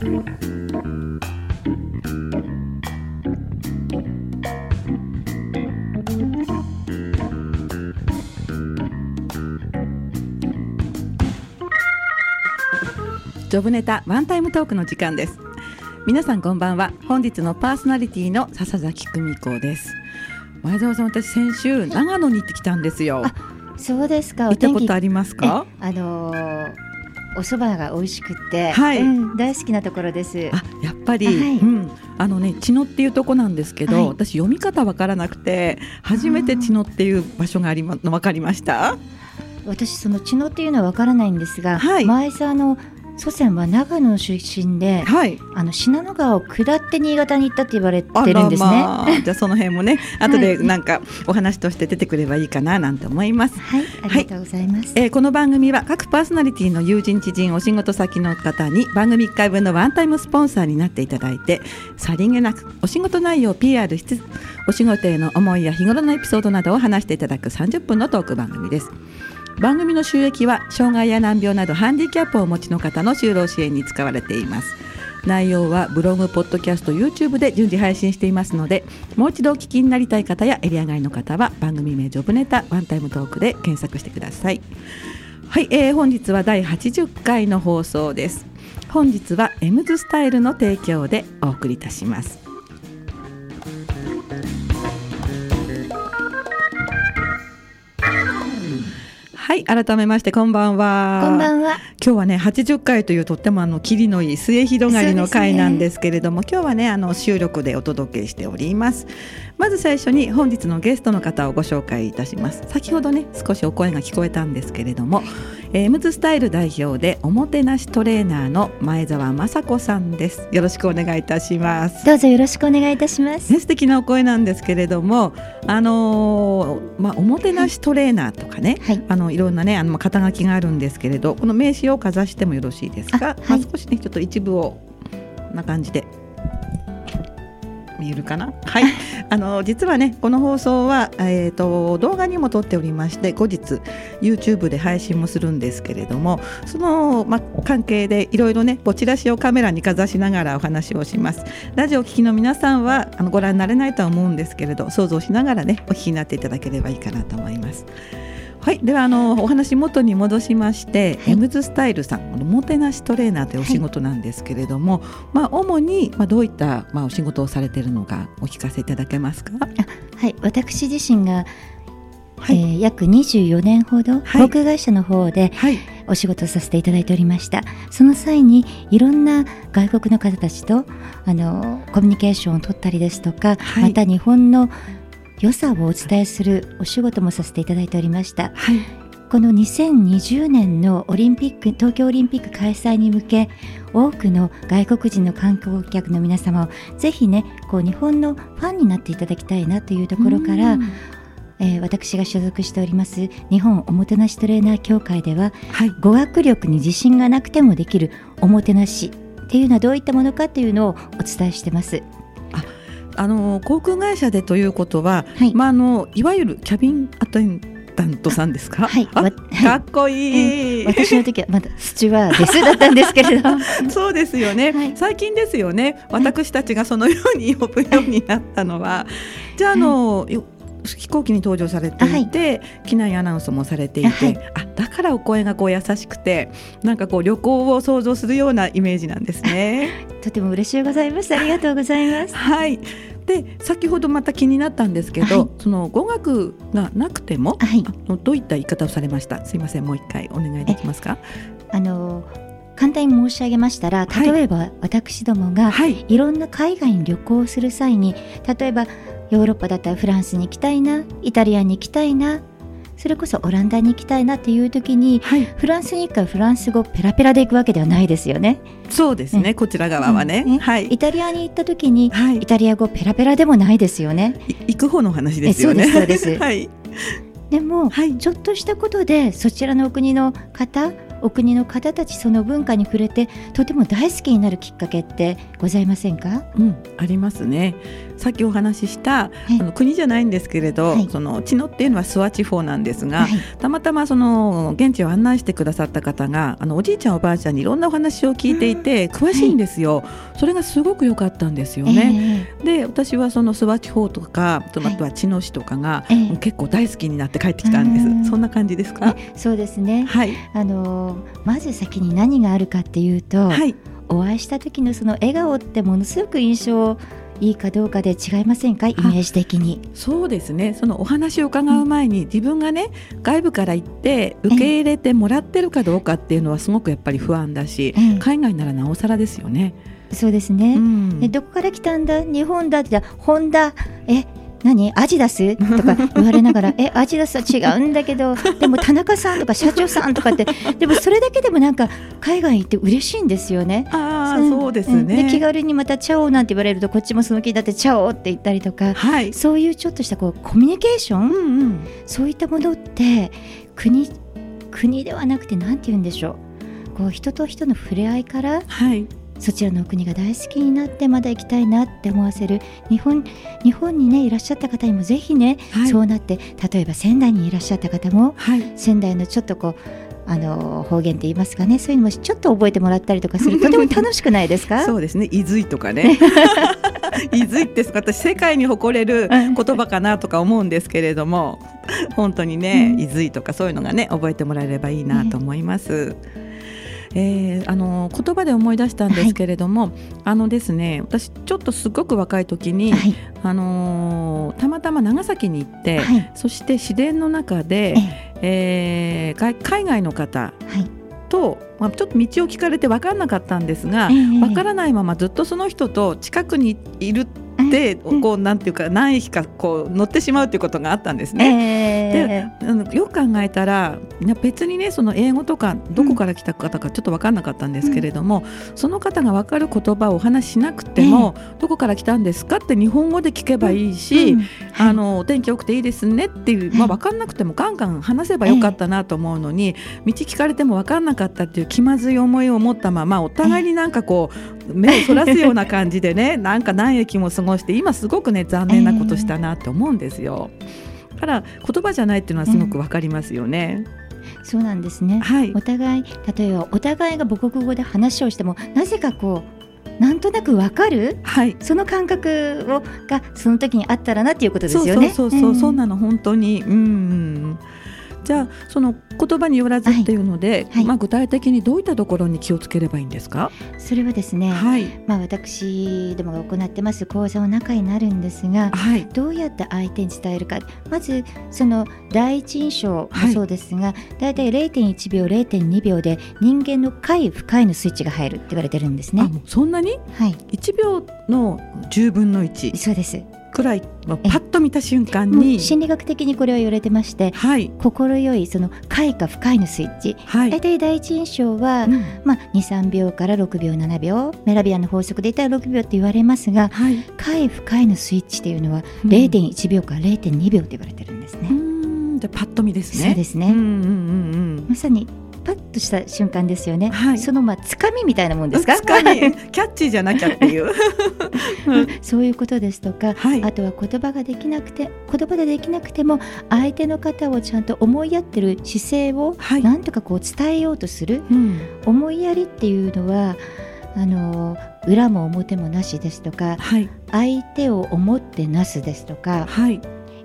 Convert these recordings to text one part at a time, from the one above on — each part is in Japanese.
ジョブネタワンタイムトークの時間です。皆さんこんばんは。本日のパーソナリティの笹崎久美子です。前澤さん私先週長野に行ってきたんですよ。そうですか。行ったことありますか？あのー、お蕎麦が美味しくて、はい。うん、大好きなところです。あやっぱり、はい。うん、あのね茅野っていうとこなんですけど、はい。私読み方わからなくて初めて茅野っていう場所がありまわかりました？私その茅野っていうのはわからないんですが、はい。前澤の祖先は長野出身で、はい。あの信濃川を下って新潟に行ったって言われてるんですね。まあ、じゃあその辺もね後でなんかお話として出てくればいいかななんて思います。はい、ありがとうございます。えーこの番組は各パーソナリティの友人知人お仕事先の方に番組1回分のワンタイムスポンサーになっていただいてさりげなくお仕事内容を PR しつつお仕事への思いや日頃のエピソードなどを話していただく30分のトーク番組です番組の収益は障害や難病などハンディキャップをお持ちの方の就労支援に使われています。内容はブログ、ポッドキャスト、YouTube で順次配信していますのでもう一度お聞きになりたい方やエリア外の方は番組名ジョブネタワンタイムトークで検索してください。はい、えー、本日は第80回の放送です。本日はエムズスタイルの提供でお送りいたします。はい改めましてこんばんは。こんばんは。今日はね80回というとってもあの霧のいい末広がりの回なんですけれども、今日はねあの収録でお届けしておりますまず最初に本日のゲストの方をご紹介いたします。先ほどね少しお声が聞こえたんですけれども、えー、エムズスタイル代表でおもてなしトレーナーの前澤雅子さんです。よろしくお願いいたします。どうぞよろしくお願いいたします。ね、素敵なお声なんですけれども、あのーまあ、おもてなしトレーナーとかね、はい。あのいろんなねあのまあ肩書きがあるんですけれどこの名刺をかざしてもよろしいですか、あはい。まあ、少しねちょっと一部をな感じで見えるかな？はい。あの実はねこの放送は、えー、と動画にも撮っておりまして後日 YouTube で配信もするんですけれどもその、ま、関係でいろいろねこうチラシをカメラにかざしながらお話をします。ラジオを聞きの皆さんはあのご覧になれないとは思うんですけれど想像しながらねお聞きになっていただければいいかなと思います。はい、ではあのお話元に戻しまして、はい。エムズスタイルさんこのもてなしトレーナーというお仕事なんですけれども、まあ主にまあどういったまあお仕事をされているのかお聞かせいただけますか？はい。私自身が、はい。えー約24年ほど、はい。航空会社の方ではい、お仕事をさせていただいておりました。その際にいろんな外国の方たちとあのコミュニケーションを取ったりですとか、はい。また日本の良さをお伝えするお仕事もさせていただいておりました。はい、この2020年のオリンピック東京オリンピック開催に向け多くの外国人の観光客の皆様をぜひねこう日本のファンになっていただきたいなというところからうん、えー私が所属しております日本おもてなしトレーナー協会でははい、語学力に自信がなくてもできるおもてなしっていうのはどういったものかというのをお伝えしてます。あの航空会社でということは、はい。まああのいわゆるキャビンアテンダントさんですか？はい。かっこいい。私の時はまだスチュワーデスだったんですけれど そうですよね、はい。最近ですよね。私たちがそのように呼ぶようになったのは、じゃああの、よ飛行機に搭乗されていて、機内アナウンスもされていて、はい。あだからお声がこう優しくてなんかこう旅行を想像するようなイメージなんですね。とても嬉しいございます。ありがとうございます。はい。で先ほどまた気になったんですけど、はい。その語学がなくても、はい。あのどういった言い方をされました？すいませんもう一回お願いできますか？あの簡単に申し上げましたらはい。例えば私どもがはい。いろんな海外に旅行をする際に例えばヨーロッパだったらフランスに行きたいなイタリアに行きたいなそれこそオランダに行きたいなっていう時にはいフランスに行くからフランス語ペラペラで行くわけではないですよね。そうですね、こちら側はね、うんはいイタリアに行った時にはいイタリア語ペラペラでもないですよね。い行く方の話ですよね。えそうですそうです はい。でも、はい。ちょっとしたことでそちらのお国の方お国の方たちその文化に触れてとても大好きになるきっかけってございませんか、うん、ありますね。さっきお話しした、あの国じゃないんですけれど、はい、その茅野っていうのは諏訪地方なんですが、はい、たまたまその現地を案内してくださった方があのおじいちゃんおばあちゃんにいろんなお話を聞いていて詳しいんですよ、それがすごく良かったんですよね、えー、で私はその諏訪地方とかあとは茅野市とかが、結構大好きになって帰ってきたんです、そんな感じですか？そうですね、はい、あのまず先に何があるかっていうと、はい、お会いした時のその笑顔ってものすごく印象いいかどうかで違いませんか？イメージ的に。そうですね。そのお話を伺う前に、自分がね外部から行って受け入れてもらってるかどうかっていうのはすごくやっぱり不安だし、海外ならなおさらですよね。そうですね、うん、どこから来たんだ？日本だってホンダえ何？アジダス？とか言われながら えアジダスは違うんだけどでも田中さんとか社長さんとかってでもそれだけでもなんか海外行って嬉しいんですよね。あそうですね、で気軽にまた「チャオ」なんて言われるとこっちもその気だって「チャオ」って言ったりとか、はい、そういうちょっとしたこうコミュニケーション、うんうん、そういったものって国国ではなくて何て言うんでしょう。こう人と人の触れ合いから、はい、そちらの国が大好きになってまだ行きたいなって思わせる日本日本にねいらっしゃった方にもぜひね、はい、そうなって例えば仙台にいらっしゃった方も、はい、仙台のちょっとこうあの方言って言いますかねそういうのもちょっと覚えてもらったりとかする とても楽しくないですか？そうですね。伊豆とかね。伊豆って私世界に誇れる言葉かなとか思うんですけれども本当にね、伊豆とかそういうのがね覚えてもらえればいいなと思います。ねえー、あの言葉で思い出したんですけれども、はい、あのですね私ちょっとすごく若い時に、はい、あのたまたま長崎に行って、はい、そして自然の中で、えー、海外の方、と、まあ、ちょっと道を聞かれて分からなかったんですが、分からないままずっとその人と近くにいるでこうなんていうか何駅かこう乗ってしまうということがあったんですね。えー、でよく考えたら別にねその英語とかどこから来た方かちょっと分からなかったんですけれども、うん、その方が分かる言葉をお話ししなくても、えー、どこから来たんですかって日本語で聞けばいいし、うん。うん。あのお天気良くていいですねっていう、まあ、分かんなくてもガンガン話せばよかったなと思うのに、道聞かれても分かんなかったっていう気まずい思いを持ったままお互いになんかこう目をそらすような感じでね なんか何駅も過ごして今すごくね残念なことしたなって思うんですよ。だから言葉じゃないっていうのはすごくわかりますよね。うん、そうなんですね、はい、お互い例えばお互いが母国語で話をしてもなぜかこうなんとなくわかる、はい、その感覚をがその時にあったらなっていうことですよね。そうそうそうそう、うん、そうなの本当に。うん。じゃあその言葉によらずっていうので、はい。はい、まあ、具体的にどういったところに気をつければいいんですか？それはですね、はい、まあ、私どもが行ってます講座の中になるんですが、どうやって相手に伝えるか。まずその第一印象もそうですが、だい。たい0.1秒0.2秒で人間の快不快のスイッチが入るって言われてるんですね。そんなに、はい、1秒の10分の1そうですくらいパッと見た瞬間に心理学的にこれは言われてまして、はい、心よいその快か不快のスイッチ、はい、大体第一印象は、うん、まあ、23秒から6秒7秒メラビアンの法則で言ったら6秒って言われますが、はい、快不快のスイッチっていうのは0.1秒から0.2秒って言われてるんですね。じゃパッと見ですね。そうですね。うんうんうんうん、まさにパッとした瞬間ですよね、はい、そのまあつかみみたいなもんですか？キャッチーじゃなきゃっていう。そういうことですとか、はい、あとは言葉ができなくて言葉でできなくても相手の方をちゃんと思いやってる姿勢をなんとかこう伝えようとする、うん、思いやりっていうのはあの裏も表もなしですとか、はい、相手を思ってなすですとか、はい、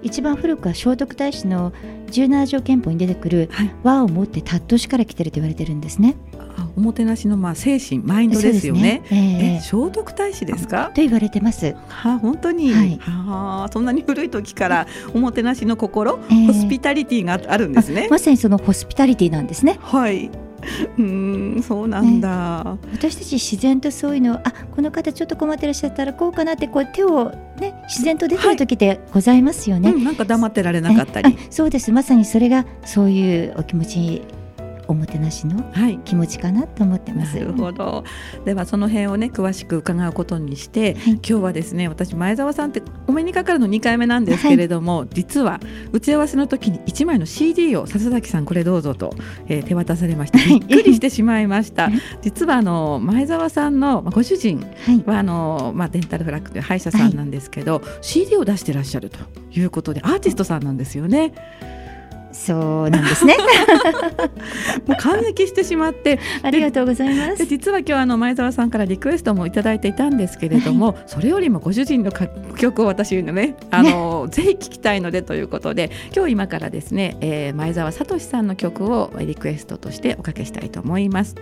一番古くは聖徳太子の17条憲法に出てくる和をもって尊しから来てると言われてるんですね。おもてなしのまあ精神マインドですよね。ねえー、聖徳太子ですか？と言われてます。は本当に。はい、はそんなに古い時からおもてなしの心、えー、ホスピタリティがあるんですね。まさにそのホスピタリティなんですね。はい。うんそうなんだ、ね、私たち自然とそういうのあこの方ちょっと困ってらっしゃったらこうかなってこう手をね自然と出てる時でございますよね、はいうん、なんか黙ってられなかったり。そうです。まさにそれがそういうお気持ちおもてなしのはい。気持ちかなと思ってます。なるほど。ではその辺をね詳しく伺うことにして、はい。今日はですね私前澤さんってお目にかかるの2回目なんですけれども、実は打ち合わせの時に1枚の CD を笹崎さんこれどうぞと、えー手渡されましてびっくりしてしまいました。実はあの前澤さんのまあご主人はい、はあの、まあ、デンタルフラッグという歯医者さんなんですけど、CD を出してらっしゃるということでアーティストさんなんですよね。そうなんですね。もう感激してしまってありがとうございま。です実は今日あの前澤さんからリクエストもいただいていたんですけれども、それよりもご主人の楽曲を私のねあの ぜひ聴きたいのでということで今日今からですね、えー前澤聡さんの曲をリクエストとしておかけしたいと思います。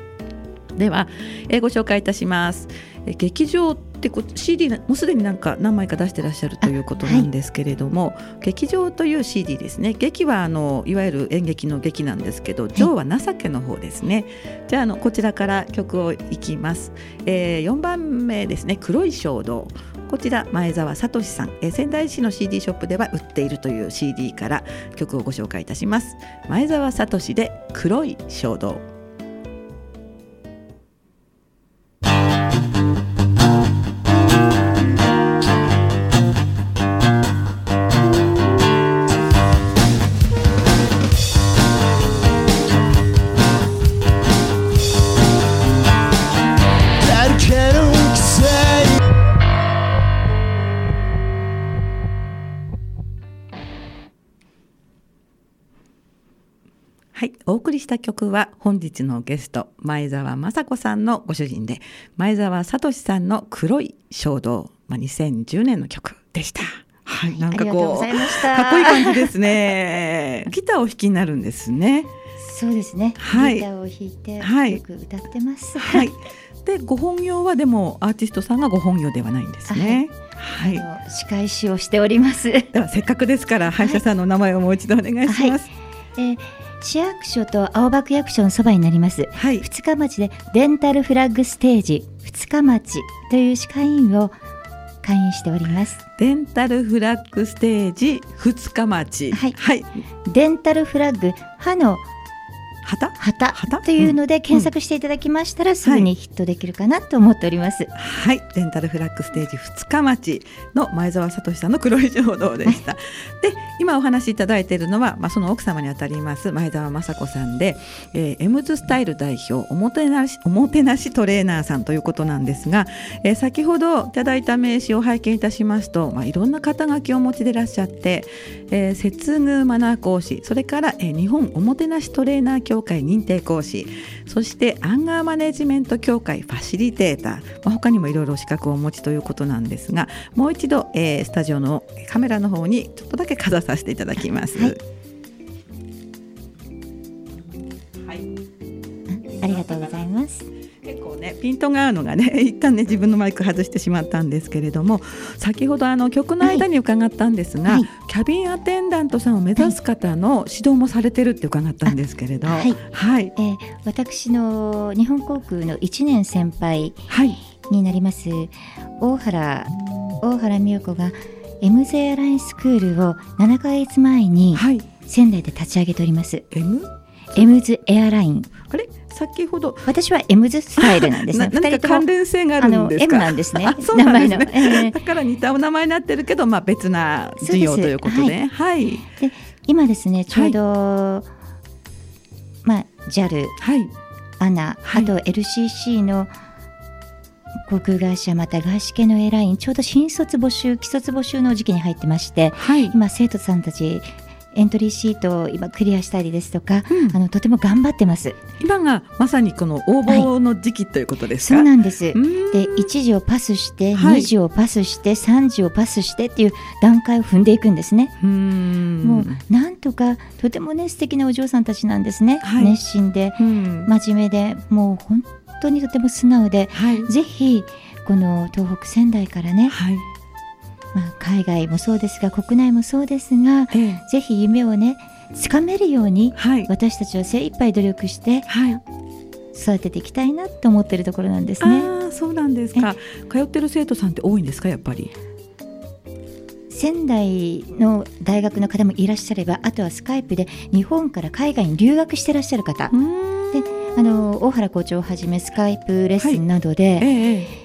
では、えーご紹介いたします。えー劇場ってこ CD なもうすでになんか何枚か出してらっしゃるということなんですけれども、劇場という CD ですね。劇はあのいわゆる演劇の劇なんですけど「情は情け」の方ですね、じゃああのこちらから曲をいきます、えー、4番目ですね「黒い衝動」こちら前澤聡さん、えー仙台市の CD ショップでは売っているという CD から曲をご紹介いたします。前澤聡で「黒い衝動」送りした曲は本日のゲスト前澤雅子さんのご主人で前澤聡さんの黒い衝動、まあ、2010年の曲でした。はい、なんかこう。かっこいい感じですね。ギターを弾きになるんですね。そうですね。はいギターを弾いて、はいよく歌ってます。はい。で、ご本業はでもアーティストさんがご本業ではないんですね。はい。あの歯科医師をしております。えではせっかくですから歯医者さんの名前をもう一度お願いします。ー市役所と青葉区役所のそばになります。はい。二日町でデンタルフラッグステージ二日町という歯科医院を会員しております。デンタルフラッグステージ二日町。はいはい。デンタルフラッグ歯の旗？旗旗？というので検索していただきましたら、すぐにヒットできるかなと思っております。はい、デンタルフラッグステージ二日町の前澤聡さんの黒い衝動でした。で、今お話しいただいているのは、まあ、その奥様にあたります前澤雅子さんで、えー、エムズスタイル代表おもてなしおもてなしトレーナーさんということなんですが、えー先ほどいただいた名刺を拝見いたしますと、まあ、いろんな肩書きをお持ちでいらっしゃって、えー、接遇マナー講師それから、えー日本おもてなしトレーナー協会認定講師そしてアンガーマネジメント協会ファシリテーター、まあ、他にもいろいろ資格をお持ちということなんですがもう一度、えースタジオのカメラの方にちょっとだけかざさせていただきます。はいはいありがとうございます。ねピントが合うのがね 一旦ね自分のマイク外してしまったんですけれども先ほどあの曲の間に伺ったんですが、はい。キャビンアテンダントさんを目指す方の指導もされてるって伺ったんですけれど、あはい。はい。えー私の日本航空の1年先輩はい。になります大原大原美代子が MZ エアラインスクールを7ヶ月前にはい。仙台で立ち上げております。M エムズエアライン。あれ？先ほど。私はエムズスタイルなんですね。な何か関連性があるんですか？なんですね。あ。そうなんですね。名前の。えーだから似たお名前になってるけど、まあ、別な事業ということで、はい、今ですねちょうど、まあ JAL はい、アナ、はい。あと LCC の航空会社また外資系のエアラインちょうど新卒募集既卒募集の時期に入ってましてはい、今生徒さんたちエントリーシートを今クリアしたりですとか、うんあのとても頑張ってます。今がまさにこの応募の時期ということですか？そうなんです。で1時をパスして、はい2時をパスして3時をパスしてっていう段階を踏んでいくんですね。うもうなんとかとてもね素敵なお嬢さんたちなんですね。はい熱心でうん真面目でもう本当にとても素直ではい、ぜひこの東北仙台からね、はい、まあ、海外もそうですが国内もそうですがええ、ぜひ夢をねつかめるようにはい、私たちは精一杯努力してはい、育てていきたいなと思ってるところなんですね。ああ、そうなんですか。通ってる生徒さんって多いんですか、やっぱり？仙台の大学の方もいらっしゃればあとはスカイプで日本から海外に留学してらっしゃる方。であの大原校長をはじめスカイプレッスンなどで、ええ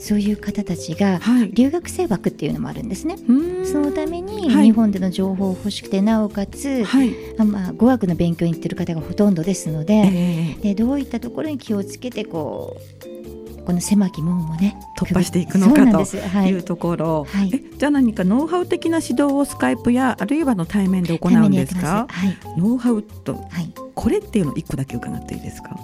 そういう方たちがはい。留学生枠っていうのもあるんですね。うーん。そのためにはい。日本での情報を欲しくて、なおかつ、はい。あまあ、語学の勉強に行ってる方がほとんどですのえで,、えでどういったところに気をつけてこうこの狭き門をね突破していくのかといいうところ、はい。えじゃあ何かノウハウ的な指導をスカイプやあるいはの対面で行うんですか？はいノウハウとはい。これっていうの一個だけ伺っていいですか？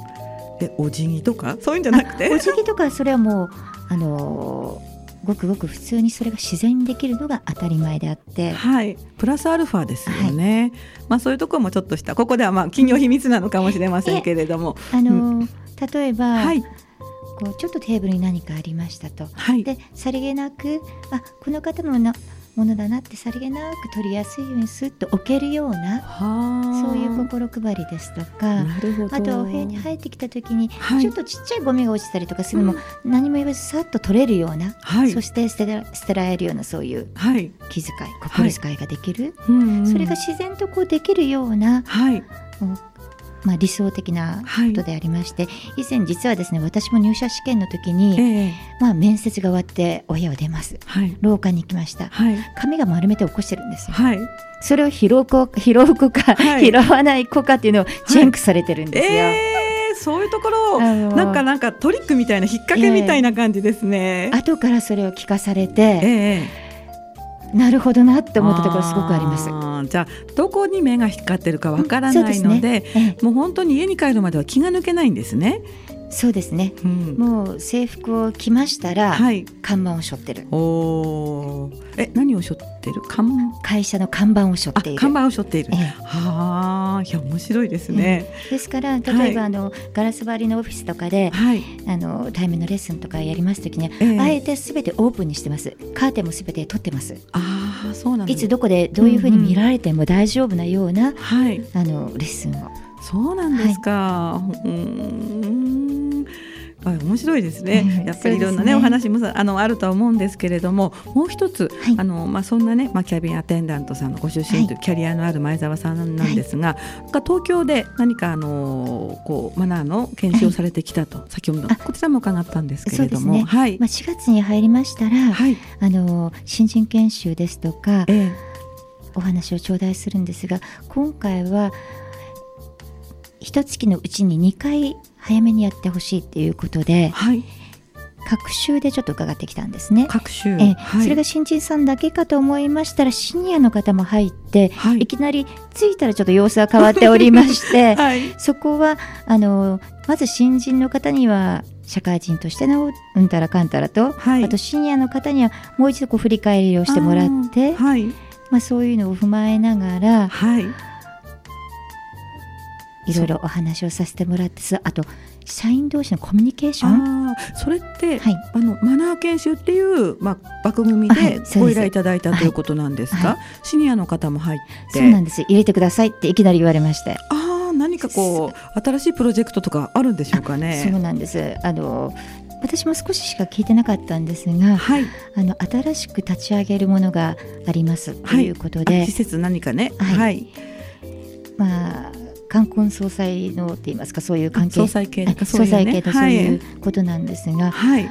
えお辞儀とか？そういうんじゃなくて？お辞儀とかそれはもうあのーごくごく普通にそれが自然にできるのが当たり前であって、はい、プラスアルファですよね。まあそういうところもちょっとした。ここではまあ企業秘密なのかもしれませんけれども、あのー例えば、はい。こうちょっとテーブルに何かありましたと。はい。でさりげなくあこの方のなものだなってさりげなく取りやすいようにスッと置けるようなはあ。そういう心配りですとか。あとはお部屋に入ってきた時に、はい。ちょっとちっちゃいゴミが落ちたりとかするのも、何も言わずさっと取れるような、はい。そして捨てら捨てられるようなそういうはい、気遣い心遣いができる、それが自然とこうできるような、はいまあ、理想的なはい。ことでありまして、以前実はですね私も入社試験の時に、ええ。まあ、面接が終わってお部屋を出ます。はい。廊下に行きました。はい。髪が丸めて起こしてるんですよ。はい。それを拾う子拾う子か、はい。拾わない子かっていうのをチェックされてるんですよ、ええそういうところなんかなんかトリックみたいな引っ掛けみたいな感じですね。後からそれを聞かされえて、えなるほどなって思ったところすごくあります。ーじゃあどこに目が引ってるかわからないので,、そうすねえもう本当に家に帰るまでは気が抜けないんですね。えそうですねうん、もう制服を着ましたら、はい。看板を背負ってるおお。え何を背負ってる？看会社の看板を背負あっている看板を背負っている。ええはあいや面白いですね。ですから例えば、はいあのガラス張りのオフィスとかではい。あの対面のレッスンとかやりますときには、ええあえてすべてオープンにしてますカーテンもすべて取ってますああそうなん。いつどこでどういうふうに見られても大丈夫なような、はい。あのレッスンをそうなんですか。うーん。あ面白いですね。う。んやっぱりいろんなねね。お話もさあのあるとは思うんですけれども、もう一つ、はい。あのまあそんなねまあキャビンアテンダントさんのご出身というキャリアのある前澤さんなんですが、が東京で何かあのこうマナーの研修をされてきたと、先ほどあこちらも伺ったんですけれども、ね。はい、まあ、4月に入りましたら、はい、あの新人研修ですとかええ。お話を頂戴するんですが今回は一月のうちに2回早めにやってほしいっていうことではい、各週でちょっと伺ってきたんですね。各週、ええはい、それが新人さんだけかと思いましたらシニアの方も入って、はい。い、きなり着いたらちょっと様子が変わっておりまして はい、そこはあのまず新人の方には社会人としてのうんたらかんたらと、はい。あとシニアの方にはもう一度こう振り返りをしてもらってはい、まあ、そういうのを踏まえながらはい、いろいろお話をさせてもらってすあと社員同士のコミュニケーション、それって、はい、あのマナー研修っていう、まあ、枠組みはいでご依頼いただいたということなんですか、はシニアの方も入って。そうなんです。入れてくださいっていきなり言われまして、ああ何かこう新しいプロジェクトとかあるんでしょうかそうね。なんです。あの私も少ししか聞いてなかったんですがはい、あの新しく立ち上げるものがありますということで、あ施設何かね、はい。はい、まあ冠婚葬祭のって言いますかそういう関係。総裁系あ総裁系のそういうはい、ことなんですが、はい、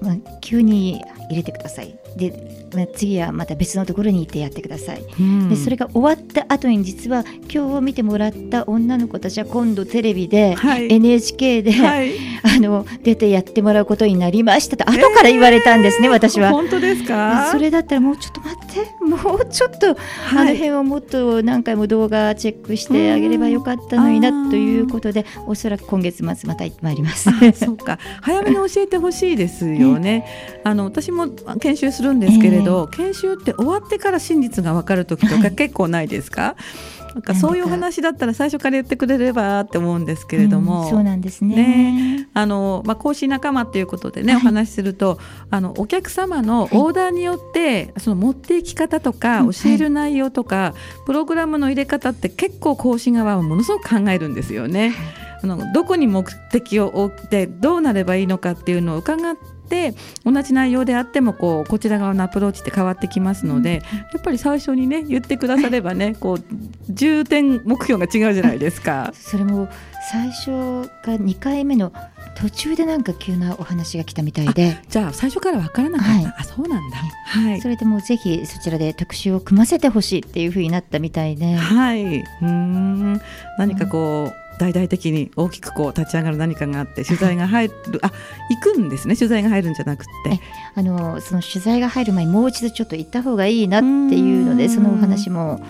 まあ、急に入れてくださいで、まあ、次はまた別のところに行ってやってください、うん。でそれが終わった後に実は今日見てもらった女の子たちは今度テレビで、はい。NHK で、はい、あの出てやってもらうことになりましたと後から言われたんですね、私は。本当ですか？それだったらもうちょっと待ってもうちょっと、あのはい、辺をもっと何回も動画チェックしてあげればよかったのになということでおそらく今月末また行ってまいります。あそうか。早めに教えてほしいですよね。あの私も研修するんですけれど、研修って終わってから真実が分かる時とかはい。結構ないですか？なんかそういうお話だったら最初から言ってくれればって思うんですけれども、うんそうなんですね。ね。あのまあ、講師仲間っていうことでね、はい。お話しするとあのお客様のオーダーによって、その持っていき方とか、うん教える内容とか、プログラムの入れ方って結構講師側はものすごく考えるんですよね。あのどこに目的を置いてどうなればいいのかっていうのを伺っって同じ内容であってもこうこちら側のアプローチって変わってきますので、やっぱり最初にね言ってくださればねこう重点目標が違うじゃないですか。それも最初が2回目の途中でなんか急なお話が来たみたいで。じゃあ最初から分からなかった、はい。あそうなんだ。はい。それでもうぜひそちらで特集を組ませてほしいっていうふうになったみたいで、はい、うーん。何かこう、大々的に大きくこう立ち上がる何かがあって取材が入る、あ行くんですね。取材が入るんじゃなくて。えあのその取材が入る前にもう一度ちょっと行った方がいいなっていうのうん。でそのお話も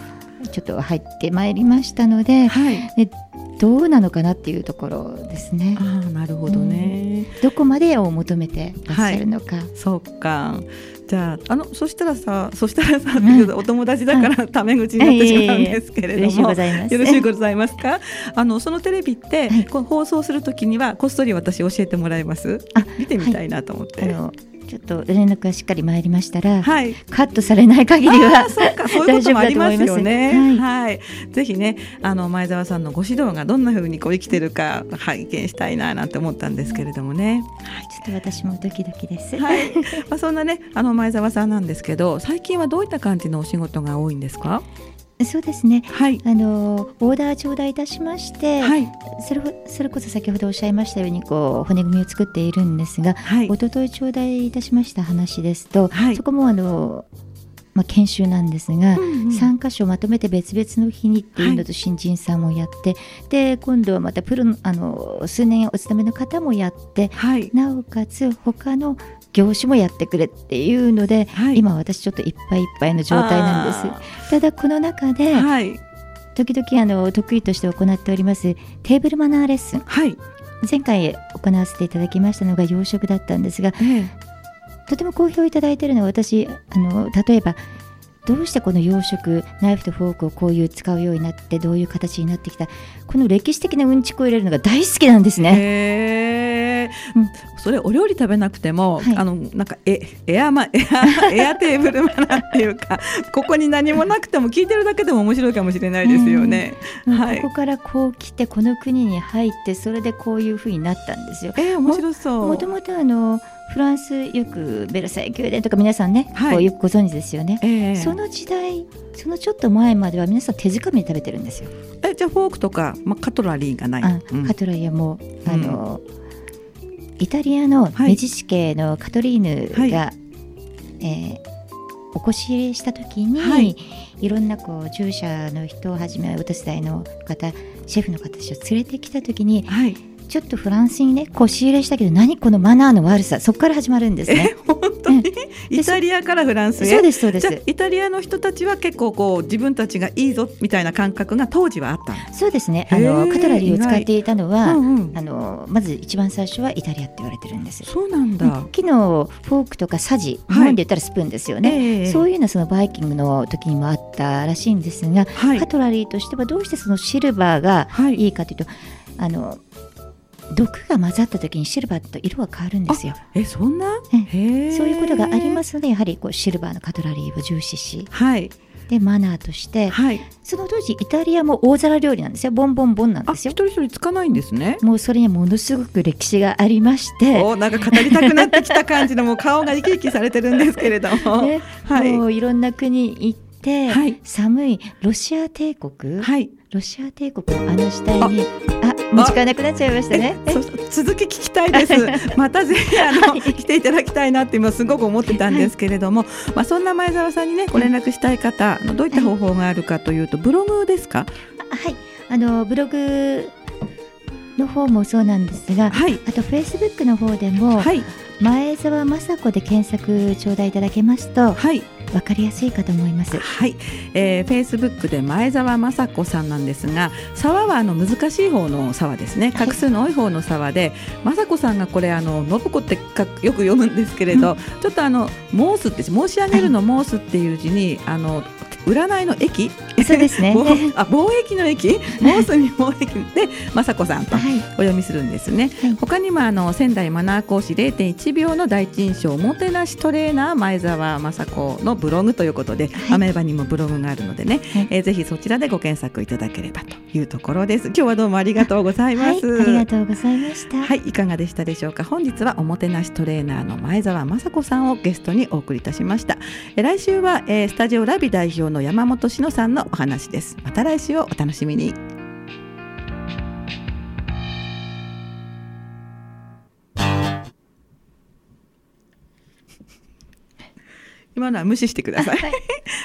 ちょっと入ってまいりましたのではいどうなのかなっていうところですね。ああなるほどね、どこまでを求めてらっしゃるのか、そうか。じゃああのそしたらさそしたらさ、うとお友達だからタメ口になってしまうんですけれども、よろしいございますか？あのそのテレビって、はい。こう放送するときにはこっそり私教えてもらえます？あ見てみたいなと思って。あのちょっと連絡がしっかり参りましたら、はい。カットされない限りはそうか、そういうこともありますよね。大丈夫だと思いはい、ぜひね、あの前澤さんのご指導がどんな風にこう生きてるか拝見したいななんて思ったんですけれどもね。ちょっと私もドキドキです。はい、まあそんなね、あの前澤さんなんですけど、最近はどういった感じのお仕事が多いんですか？そうですね。はい。あのオーダー頂戴いたしまして、はい。それほそれこそ先ほどおっしゃいましたようにこう骨組みを作っているんですが、はい。一昨日頂戴いたしました話ですと、はいそこもあのまあ研修なんですが。うんうん3箇所まとめて別々の日にっていうのと新人さんもやって、で今度はまたプロのあの数年お勤めの方もやってはい。なおかつ他の業種もやってくれっていうので、はい今私ちょっといっぱいいっぱいの状態なんですあただこの中で、ーはい。時々あの得意として行っておりますテーブルマナーレッスンはい。前回行わせていただきましたのが洋食だったんですがええとても好評いただいているのは私あの例えばどうしてこの洋食ナイフとフォークをこういう使うようになってどういう形になってきたこの歴史的なうんちくを入れるのが大好きなんですね。うんそれお料理食べなくても、はいあのなんかエエアマエア エアテーブルマナーっていうかここに何もなくても聞いてるだけでも面白いかもしれないですよね。はいここからこう来てこの国に入ってそれでこういうふうになったんですよ。えー、面白そう。もともとあのフランスよくベルサイユ宮殿とか皆さんね、はいこうよくご存知ですよね。えーその時代そのちょっと前までは皆さん手づかみで食べてるんですよ。えじゃあフォークとか、まあ、カトラリーがない。あうんカトラリアも、うんあのイタリアのはい。メジシ家のカトリーヌが、はえーおこし入れした時に、はい。い、ろんなこう従者の人をはじめお手伝いの方シェフの方たちを連れてきた時にはい。ちょっとフランスにね腰入れしたけど何このマナーの悪さそこから始まるんですね。え。本当に、イタリアからフランスへ？そうですそうです。じゃあイタリアの人たちは結構こう自分たちがいいぞみたいな感覚が当時はあったの？そうですね。あのカトラリーを使っていたのは、うんうん。あのまず一番最初はイタリアって言われてるんです。そうなんだ。木のフォークとかサジ、はい。日本で言ったらスプーンですよね、ええそういうのはそのバイキングの時にもあったらしいんですが、はい。カトラリーとしてはどうしてそのシルバーがはい。いいかというと、あの毒が混ざった時にシルバーと色が変わるんですよ。えそんな？えへえ。そういうことがありますのでやはりこうシルバーのカトラリーを重視し。はい。でマナーとしてはい。その当時イタリアも大皿料理なんですよ。ボンボンボンなんあですよ。一人一人つかないんですね。もうそれにはものすごく歴史がありまして、おなんか語りたくなってきた感じのもう顔が生き生きされてるんですけれども、ね。はい。もういろんな国行って、はい。寒いロシア帝国、はい。ロシア帝国のあの時代にあ。もう時間なくなっちゃいましたね。続き聞きたいです。またぜひあの、来ていただきたいなって今すごく思ってたんですけれども、まあそんな前澤さんにねご連絡したい方あのどういった方法があるかというとブログですか？はい。あのブログの方もそうなんですが、はい。あとフェイスブックの方でも、はい。前澤雅子で検索頂戴いただけますとはいわかりやすいかと思います。はい、えー、フェイスブックで前澤雅子さんなんですが沢はあの難しい方の沢ですね。はい。画数の多い方の沢で、雅子さんがこれあの信子ってかよく読むんですけれど、ちょっとあの申すって申し上げるの申すっていう字にあの占いの駅？そうですね。貿あ貿易の駅？大隅貿易で雅子さんとはい。お読みするんですね、はい。他にもあの仙台マナー講師0.1秒の第一印象おもてなしトレーナー前澤雅子のブログということで、アメーバにもブログがあるのでね、はいえーぜひそちらでご検索いただければというところです今日はどうもありがとうございます、はい、ありがとうございました。はい、いかがでしたでしょうか？本日はおもてなしトレーナーの前澤雅子さんをゲストにお送りいたしました。え来週は、えースタジオラビ代表の山本志乃さんのお話です。また来週をお楽しみに。今のは無視してください。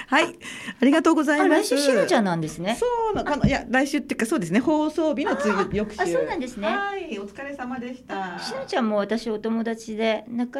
はい、ありがとうございあ、ます。来週しのちゃんなんですね。そうなかのいや来週っていうかそうですね。放送日の次翌週あそうなんですね。はい。お疲れ様でした。しのちゃんも私お友達で仲